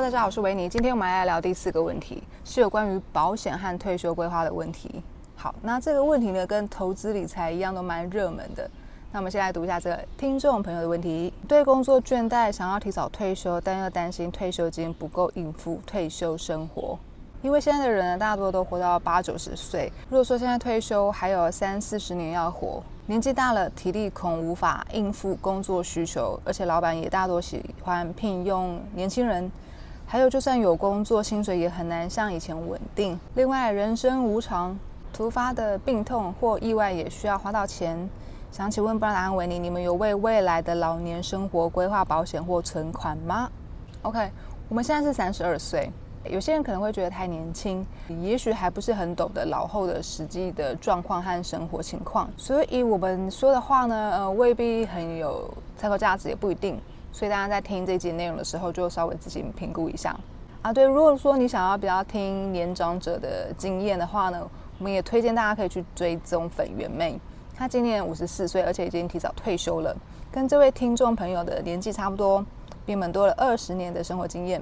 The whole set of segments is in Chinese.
大家好，我是维尼。今天我们来聊第四个问题，是有关于保险和退休规划的问题。好，那这个问题呢，跟投资理财一样，都蛮热门的。那我们先来读一下这个听众朋友的问题：对工作倦怠，想要提早退休，但又担心退休金不够应付退休生活。因为现在的人呢，大多都活到八九十岁。如果说现在退休还有三四十年要活，年纪大了，体力恐无法应付工作需求，而且老板也大多喜欢聘用年轻人。还有，就算有工作，薪水也很难像以前稳定。另外，人生无常，突发的病痛或意外也需要花到钱。想请问布拉达安维尼，你们有为未来的老年生活规划保险或存款吗？OK，我们现在是三十二岁。有些人可能会觉得太年轻，也许还不是很懂得老后的实际的状况和生活情况，所以我们说的话呢，呃，未必很有参考价值，也不一定。所以大家在听这集内容的时候，就稍微自己评估一下啊。对，如果说你想要比较听年长者的经验的话呢，我们也推荐大家可以去追踪粉圆妹，她今年五十四岁，而且已经提早退休了，跟这位听众朋友的年纪差不多，比我们多了二十年的生活经验。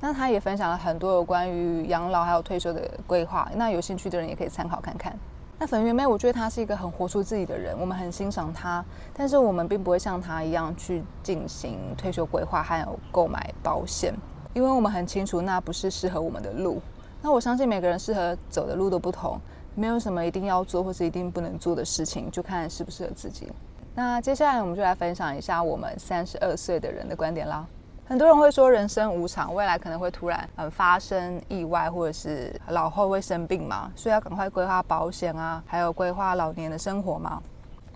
那他也分享了很多有关于养老还有退休的规划，那有兴趣的人也可以参考看看。那粉圆妹，我觉得她是一个很活出自己的人，我们很欣赏她，但是我们并不会像她一样去进行退休规划还有购买保险，因为我们很清楚那不是适合我们的路。那我相信每个人适合走的路都不同，没有什么一定要做或是一定不能做的事情，就看适不适合自己。那接下来我们就来分享一下我们三十二岁的人的观点啦。很多人会说人生无常，未来可能会突然嗯发生意外，或者是老后会生病嘛，所以要赶快规划保险啊，还有规划老年的生活嘛。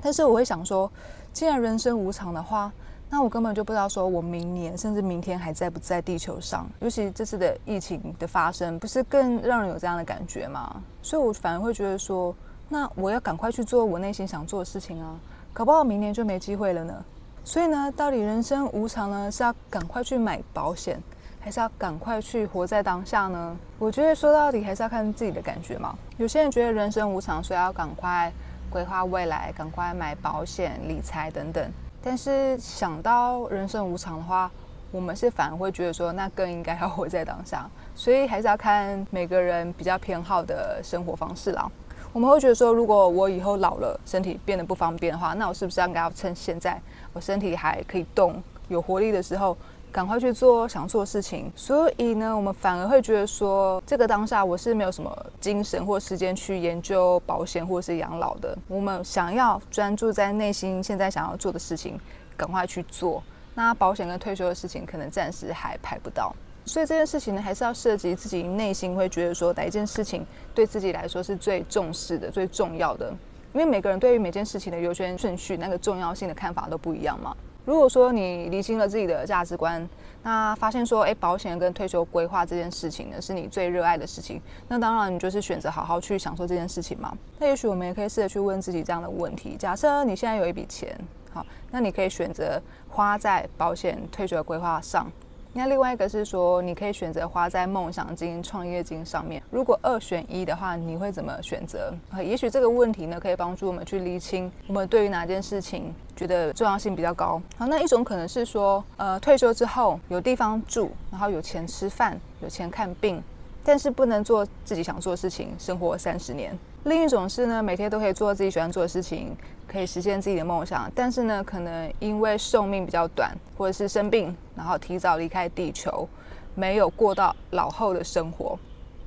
但是我会想说，既然人生无常的话，那我根本就不知道说我明年甚至明天还在不在地球上。尤其这次的疫情的发生，不是更让人有这样的感觉吗？所以我反而会觉得说，那我要赶快去做我内心想做的事情啊，搞不好明年就没机会了呢。所以呢，到底人生无常呢，是要赶快去买保险，还是要赶快去活在当下呢？我觉得说到底还是要看自己的感觉嘛。有些人觉得人生无常，所以要赶快规划未来，赶快买保险、理财等等。但是想到人生无常的话，我们是反而会觉得说，那更应该要活在当下。所以还是要看每个人比较偏好的生活方式啦。我们会觉得说，如果我以后老了，身体变得不方便的话，那我是不是应该要趁现在？我身体还可以动、有活力的时候，赶快去做想做的事情。所以呢，我们反而会觉得说，这个当下我是没有什么精神或时间去研究保险或是养老的。我们想要专注在内心现在想要做的事情，赶快去做。那保险跟退休的事情，可能暂时还排不到。所以这件事情呢，还是要涉及自己内心会觉得说，哪一件事情对自己来说是最重视的、最重要的。因为每个人对于每件事情的优先顺序、那个重要性的看法都不一样嘛。如果说你理清了自己的价值观，那发现说，哎，保险跟退休规划这件事情呢，是你最热爱的事情，那当然你就是选择好好去享受这件事情嘛。那也许我们也可以试着去问自己这样的问题：假设你现在有一笔钱，好，那你可以选择花在保险、退休的规划上。那另外一个是说，你可以选择花在梦想金、创业金上面。如果二选一的话，你会怎么选择？也许这个问题呢，可以帮助我们去厘清我们对于哪件事情觉得重要性比较高。好，那一种可能是说，呃，退休之后有地方住，然后有钱吃饭，有钱看病，但是不能做自己想做的事情，生活三十年。另一种是呢，每天都可以做自己喜欢做的事情，可以实现自己的梦想，但是呢，可能因为寿命比较短，或者是生病，然后提早离开地球，没有过到老后的生活。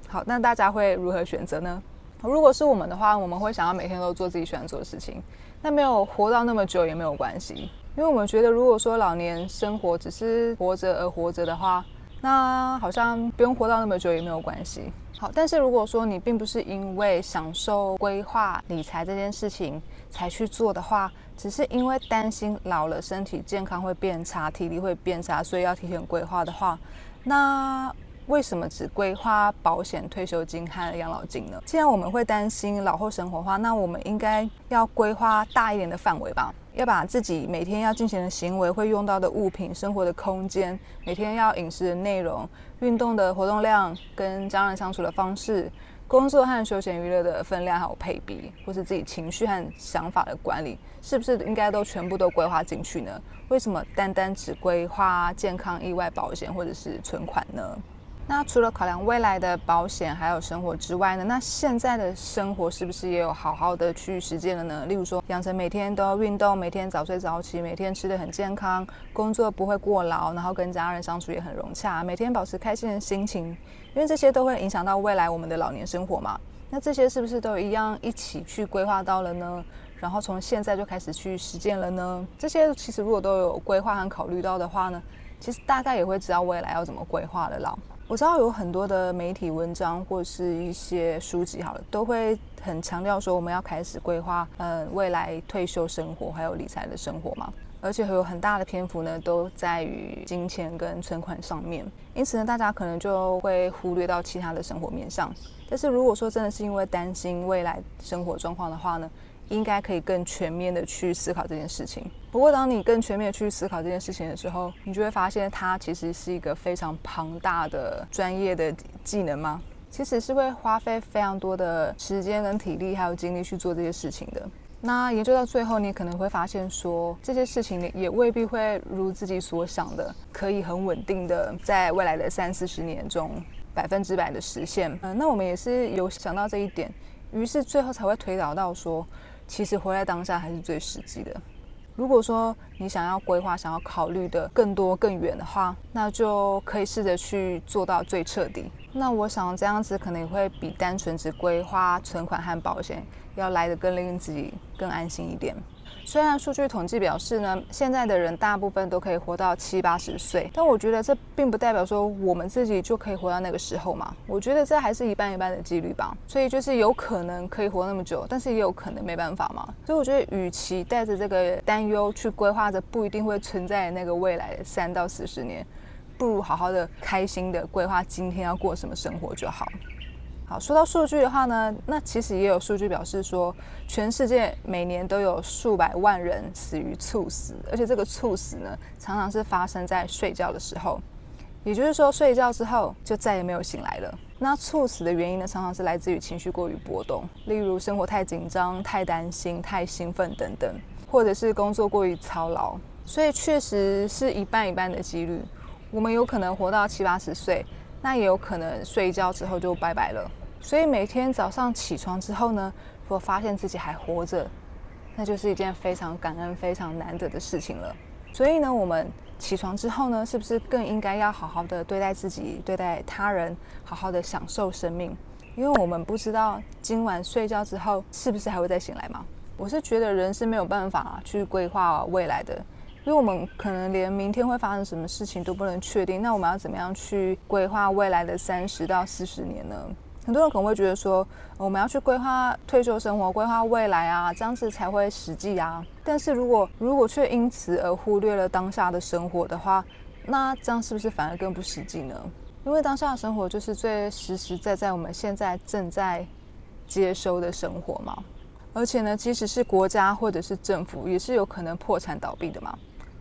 好，那大家会如何选择呢？如果是我们的话，我们会想要每天都做自己喜欢做的事情，那没有活到那么久也没有关系，因为我们觉得，如果说老年生活只是活着而活着的话，那好像不用活到那么久也没有关系。好，但是如果说你并不是因为享受规划理财这件事情才去做的话，只是因为担心老了身体健康会变差、体力会变差，所以要提前规划的话，那为什么只规划保险、退休金和养老金呢？既然我们会担心老后生活的话，那我们应该要规划大一点的范围吧。要把自己每天要进行的行为、会用到的物品、生活的空间、每天要饮食的内容、运动的活动量、跟家人相处的方式、工作和休闲娱乐的分量还有配比，或是自己情绪和想法的管理，是不是应该都全部都规划进去呢？为什么单单只规划健康意外保险或者是存款呢？那除了考量未来的保险还有生活之外呢，那现在的生活是不是也有好好的去实践了呢？例如说，养成每天都要运动，每天早睡早起，每天吃的很健康，工作不会过劳，然后跟家人相处也很融洽，每天保持开心的心情，因为这些都会影响到未来我们的老年生活嘛。那这些是不是都一样一起去规划到了呢？然后从现在就开始去实践了呢？这些其实如果都有规划和考虑到的话呢，其实大概也会知道未来要怎么规划了啦。我知道有很多的媒体文章或是一些书籍，好了，都会很强调说我们要开始规划，嗯，未来退休生活还有理财的生活嘛。而且会有很大的篇幅呢，都在于金钱跟存款上面。因此呢，大家可能就会忽略到其他的生活面上。但是如果说真的是因为担心未来生活状况的话呢？应该可以更全面的去思考这件事情。不过，当你更全面的去思考这件事情的时候，你就会发现它其实是一个非常庞大的专业的技能吗？其实是会花费非常多的时间跟体力还有精力去做这些事情的。那研究到最后，你可能会发现说，这些事情也未必会如自己所想的，可以很稳定的在未来的三四十年中百分之百的实现。嗯，那我们也是有想到这一点，于是最后才会推导到说。其实活在当下还是最实际的。如果说你想要规划、想要考虑的更多、更远的话，那就可以试着去做到最彻底。那我想这样子可能也会比单纯只规划存款和保险要来的更令自己更安心一点。虽然数据统计表示呢，现在的人大部分都可以活到七八十岁，但我觉得这并不代表说我们自己就可以活到那个时候嘛。我觉得这还是一半一半的几率吧。所以就是有可能可以活那么久，但是也有可能没办法嘛。所以我觉得，与其带着这个担忧去规划着不一定会存在的那个未来三到四十年，不如好好的开心的规划今天要过什么生活就好。好，说到数据的话呢，那其实也有数据表示说，全世界每年都有数百万人死于猝死，而且这个猝死呢，常常是发生在睡觉的时候，也就是说，睡觉之后就再也没有醒来了。那猝死的原因呢，常常是来自于情绪过于波动，例如生活太紧张、太担心、太兴奋等等，或者是工作过于操劳，所以确实是一半一半的几率，我们有可能活到七八十岁。那也有可能睡觉之后就拜拜了，所以每天早上起床之后呢，如果发现自己还活着，那就是一件非常感恩、非常难得的事情了。所以呢，我们起床之后呢，是不是更应该要好好的对待自己、对待他人，好好的享受生命？因为我们不知道今晚睡觉之后是不是还会再醒来嘛。我是觉得人是没有办法去规划未来的。因为我们可能连明天会发生什么事情都不能确定，那我们要怎么样去规划未来的三十到四十年呢？很多人可能会觉得说，我们要去规划退休生活、规划未来啊，这样子才会实际啊。但是如果如果却因此而忽略了当下的生活的话，那这样是不是反而更不实际呢？因为当下的生活就是最实实在在我们现在正在接收的生活嘛。而且呢，即使是国家或者是政府，也是有可能破产倒闭的嘛。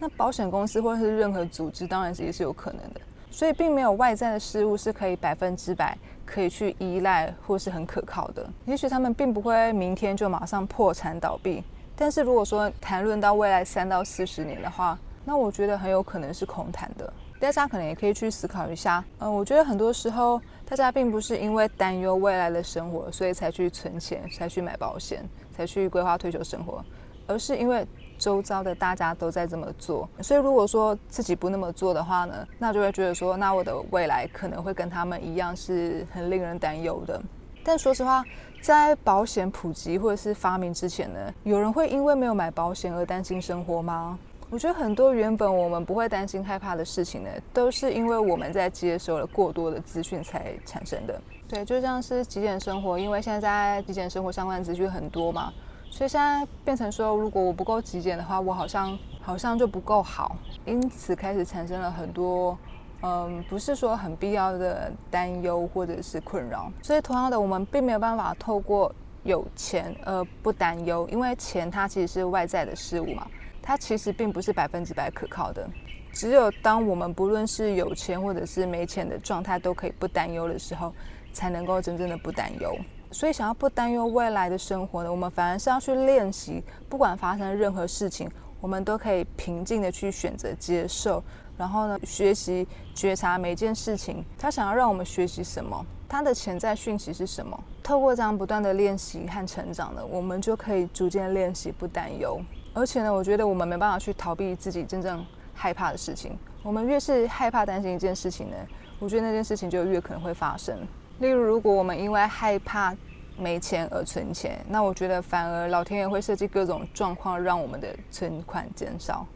那保险公司或者是任何组织，当然是也是有可能的，所以并没有外在的事物是可以百分之百可以去依赖或是很可靠的。也许他们并不会明天就马上破产倒闭，但是如果说谈论到未来三到四十年的话，那我觉得很有可能是空谈的。大家可能也可以去思考一下，嗯，我觉得很多时候大家并不是因为担忧未来的生活，所以才去存钱，才去买保险，才去规划退休生活，而是因为。周遭的大家都在这么做，所以如果说自己不那么做的话呢，那就会觉得说，那我的未来可能会跟他们一样是很令人担忧的。但说实话，在保险普及或者是发明之前呢，有人会因为没有买保险而担心生活吗？我觉得很多原本我们不会担心害怕的事情呢，都是因为我们在接收了过多的资讯才产生的。对，就像是极简生活，因为现在极简生活相关的资讯很多嘛。所以现在变成说，如果我不够极简的话，我好像好像就不够好，因此开始产生了很多，嗯，不是说很必要的担忧或者是困扰。所以同样的，我们并没有办法透过有钱而不担忧，因为钱它其实是外在的事物嘛，它其实并不是百分之百可靠的。只有当我们不论是有钱或者是没钱的状态都可以不担忧的时候。才能够真正的不担忧。所以，想要不担忧未来的生活呢，我们反而是要去练习，不管发生任何事情，我们都可以平静的去选择接受。然后呢，学习觉察每件事情，他想要让我们学习什么，他的潜在讯息是什么。透过这样不断的练习和成长呢，我们就可以逐渐练习不担忧。而且呢，我觉得我们没办法去逃避自己真正害怕的事情。我们越是害怕担心一件事情呢，我觉得那件事情就越可能会发生。例如，如果我们因为害怕没钱而存钱，那我觉得反而老天爷会设计各种状况，让我们的存款减少。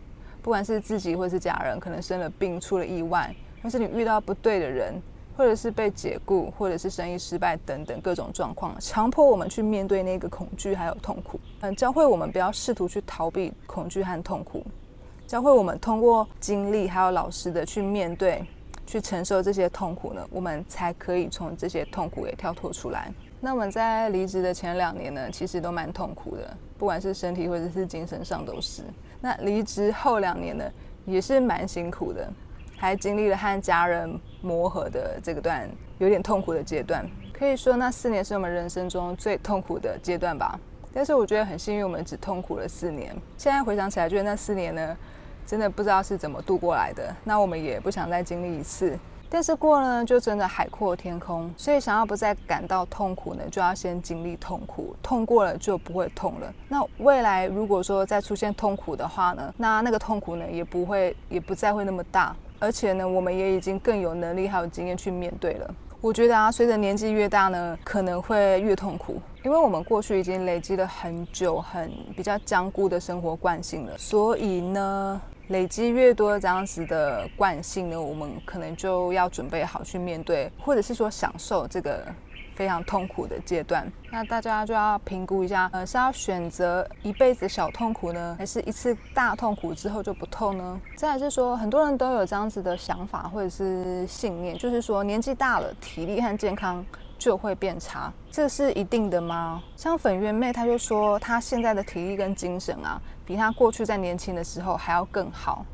不管是自己或是家人，可能生了病、出了意外，或是你遇到不对的人，或者是被解雇，或者是生意失败等等各种状况，强迫我们去面对那个恐惧还有痛苦。嗯，教会我们不要试图去逃避恐惧和痛苦，教会我们通过经历还有老师的去面对。去承受这些痛苦呢，我们才可以从这些痛苦也跳脱出来。那我们在离职的前两年呢，其实都蛮痛苦的，不管是身体或者是精神上都是。那离职后两年呢，也是蛮辛苦的，还经历了和家人磨合的这个段有点痛苦的阶段。可以说那四年是我们人生中最痛苦的阶段吧。但是我觉得很幸运，我们只痛苦了四年。现在回想起来，觉得那四年呢。真的不知道是怎么度过来的，那我们也不想再经历一次。但是过了呢，就真的海阔天空。所以想要不再感到痛苦呢，就要先经历痛苦，痛过了就不会痛了。那未来如果说再出现痛苦的话呢，那那个痛苦呢也不会，也不再会那么大。而且呢，我们也已经更有能力还有经验去面对了。我觉得啊，随着年纪越大呢，可能会越痛苦，因为我们过去已经累积了很久、很比较僵固的生活惯性了，所以呢。累积越多这样子的惯性呢，我们可能就要准备好去面对，或者是说享受这个非常痛苦的阶段。那大家就要评估一下，呃，是要选择一辈子小痛苦呢，还是一次大痛苦之后就不痛呢？再是说，很多人都有这样子的想法或者是信念，就是说年纪大了，体力和健康。就会变差，这是一定的吗？像粉圆妹，她就说她现在的体力跟精神啊，比她过去在年轻的时候还要更好。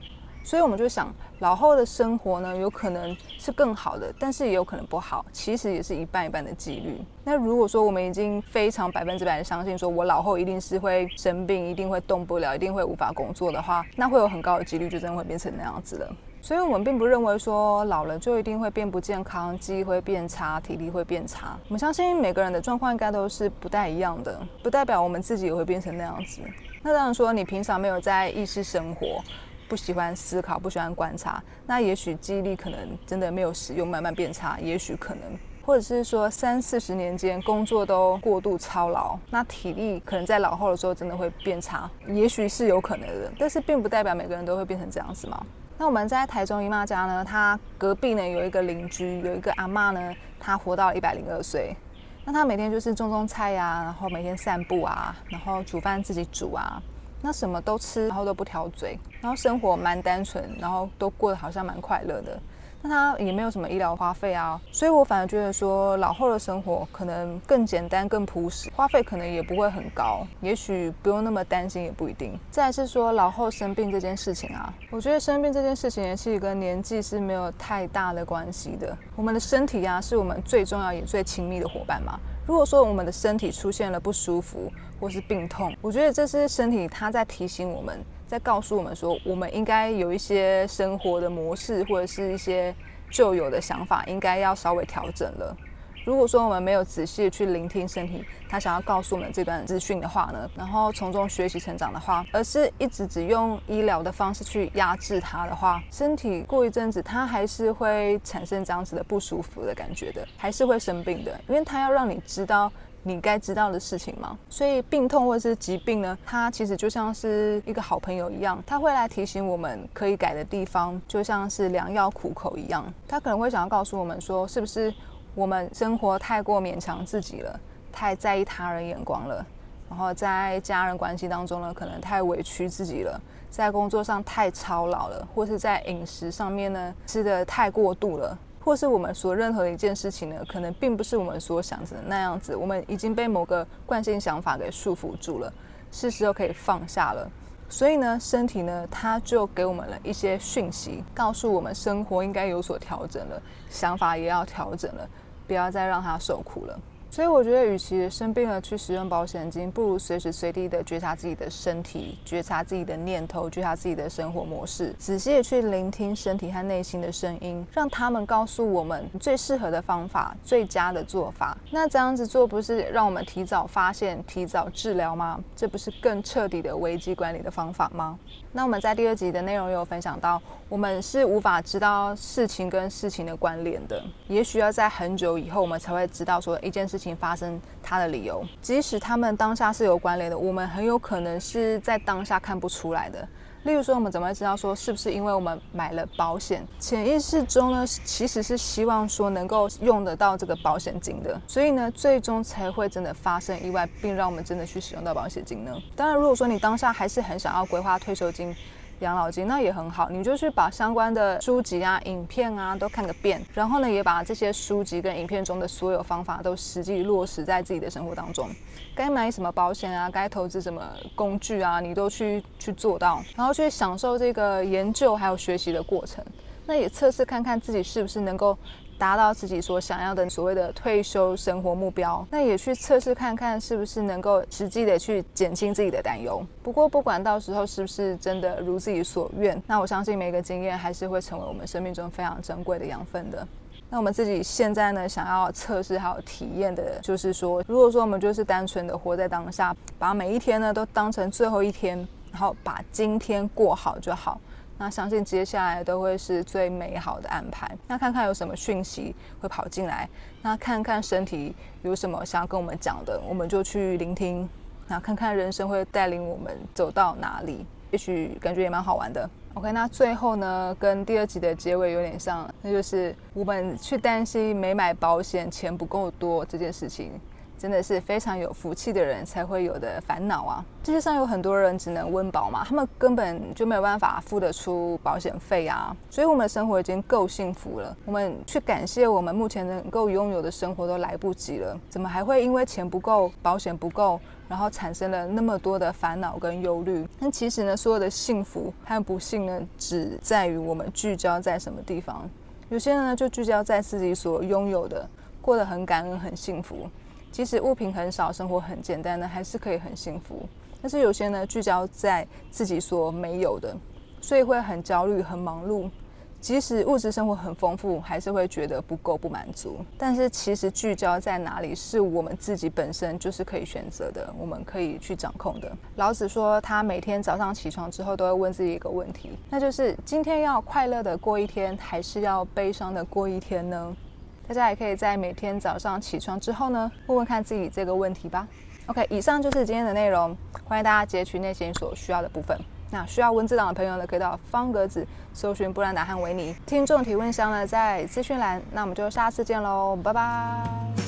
所以我们就想，老后的生活呢，有可能是更好的，但是也有可能不好，其实也是一半一半的几率。那如果说我们已经非常百分之百的相信，说我老后一定是会生病，一定会动不了，一定会无法工作的话，那会有很高的几率就真的会变成那样子了。所以，我们并不认为说老了就一定会变不健康，记忆会变差，体力会变差。我们相信每个人的状况应该都是不太一样的，不代表我们自己也会变成那样子。那当然说，你平常没有在意识生活，不喜欢思考，不喜欢观察，那也许记忆力可能真的没有使用，慢慢变差。也许可能，或者是说三四十年间工作都过度操劳，那体力可能在老后的时候真的会变差。也许是有可能的，但是并不代表每个人都会变成这样子嘛。那我们在台中姨妈家呢，她隔壁呢有一个邻居，有一个阿妈呢，她活到一百零二岁。那她每天就是种种菜呀，然后每天散步啊，然后煮饭自己煮啊，那什么都吃，然后都不挑嘴，然后生活蛮单纯，然后都过得好像蛮快乐的。那他也没有什么医疗花费啊，所以我反而觉得说老后的生活可能更简单、更朴实，花费可能也不会很高，也许不用那么担心，也不一定。再是说老后生病这件事情啊，我觉得生病这件事情其实跟年纪是没有太大的关系的。我们的身体啊，是我们最重要也最亲密的伙伴嘛。如果说我们的身体出现了不舒服或是病痛，我觉得这是身体它在提醒我们。在告诉我们说，我们应该有一些生活的模式，或者是一些旧有的想法，应该要稍微调整了。如果说我们没有仔细去聆听身体，他想要告诉我们这段资讯的话呢，然后从中学习成长的话，而是一直只用医疗的方式去压制它的话，身体过一阵子，它还是会产生这样子的不舒服的感觉的，还是会生病的，因为它要让你知道。你该知道的事情吗？所以病痛或者是疾病呢，它其实就像是一个好朋友一样，它会来提醒我们可以改的地方，就像是良药苦口一样。它可能会想要告诉我们说，是不是我们生活太过勉强自己了，太在意他人眼光了，然后在家人关系当中呢，可能太委屈自己了，在工作上太操劳了，或是在饮食上面呢，吃的太过度了。或是我们说任何一件事情呢，可能并不是我们所想着的那样子。我们已经被某个惯性想法给束缚住了，是时候可以放下了。所以呢，身体呢，它就给我们了一些讯息，告诉我们生活应该有所调整了，想法也要调整了。不要再让它受苦了。所以我觉得，与其生病了去使用保险金，不如随时随地的觉察自己的身体，觉察自己的念头，觉察自己的生活模式，仔细的去聆听身体和内心的声音，让他们告诉我们最适合的方法、最佳的做法。那这样子做，不是让我们提早发现、提早治疗吗？这不是更彻底的危机管理的方法吗？那我们在第二集的内容有分享到，我们是无法知道事情跟事情的关联的，也许要在很久以后，我们才会知道说一件事情。发生它的理由，即使他们当下是有关联的，我们很有可能是在当下看不出来的。例如说，我们怎么会知道说是不是因为我们买了保险，潜意识中呢其实是希望说能够用得到这个保险金的，所以呢最终才会真的发生意外，并让我们真的去使用到保险金呢？当然，如果说你当下还是很想要规划退休金。养老金那也很好，你就去把相关的书籍啊、影片啊都看个遍，然后呢，也把这些书籍跟影片中的所有方法都实际落实在自己的生活当中。该买什么保险啊，该投资什么工具啊，你都去去做到，然后去享受这个研究还有学习的过程。那也测试看看自己是不是能够。达到自己所想要的所谓的退休生活目标，那也去测试看看是不是能够实际的去减轻自己的担忧。不过不管到时候是不是真的如自己所愿，那我相信每个经验还是会成为我们生命中非常珍贵的养分的。那我们自己现在呢，想要测试还有体验的，就是说，如果说我们就是单纯的活在当下，把每一天呢都当成最后一天，然后把今天过好就好。那相信接下来都会是最美好的安排。那看看有什么讯息会跑进来，那看看身体有什么想要跟我们讲的，我们就去聆听。那看看人生会带领我们走到哪里，也许感觉也蛮好玩的。OK，那最后呢，跟第二集的结尾有点像，那就是我们去担心没买保险钱不够多这件事情。真的是非常有福气的人才会有的烦恼啊！世界上有很多人只能温饱嘛，他们根本就没有办法付得出保险费啊，所以我们的生活已经够幸福了。我们去感谢我们目前能够拥有的生活都来不及了，怎么还会因为钱不够、保险不够，然后产生了那么多的烦恼跟忧虑？但其实呢，所有的幸福和不幸呢，只在于我们聚焦在什么地方。有些人呢，就聚焦在自己所拥有的，过得很感恩、很幸福。即使物品很少，生活很简单呢，还是可以很幸福。但是有些呢，聚焦在自己所没有的，所以会很焦虑、很忙碌。即使物质生活很丰富，还是会觉得不够、不满足。但是其实聚焦在哪里，是我们自己本身就是可以选择的，我们可以去掌控的。老子说，他每天早上起床之后，都会问自己一个问题，那就是今天要快乐的过一天，还是要悲伤的过一天呢？大家也可以在每天早上起床之后呢，问问看自己这个问题吧。OK，以上就是今天的内容，欢迎大家截取内心所需要的部分。那需要文字档的朋友呢，可以到方格子搜寻布兰达和维尼。听众提问箱呢，在资讯栏。那我们就下次见喽，拜拜。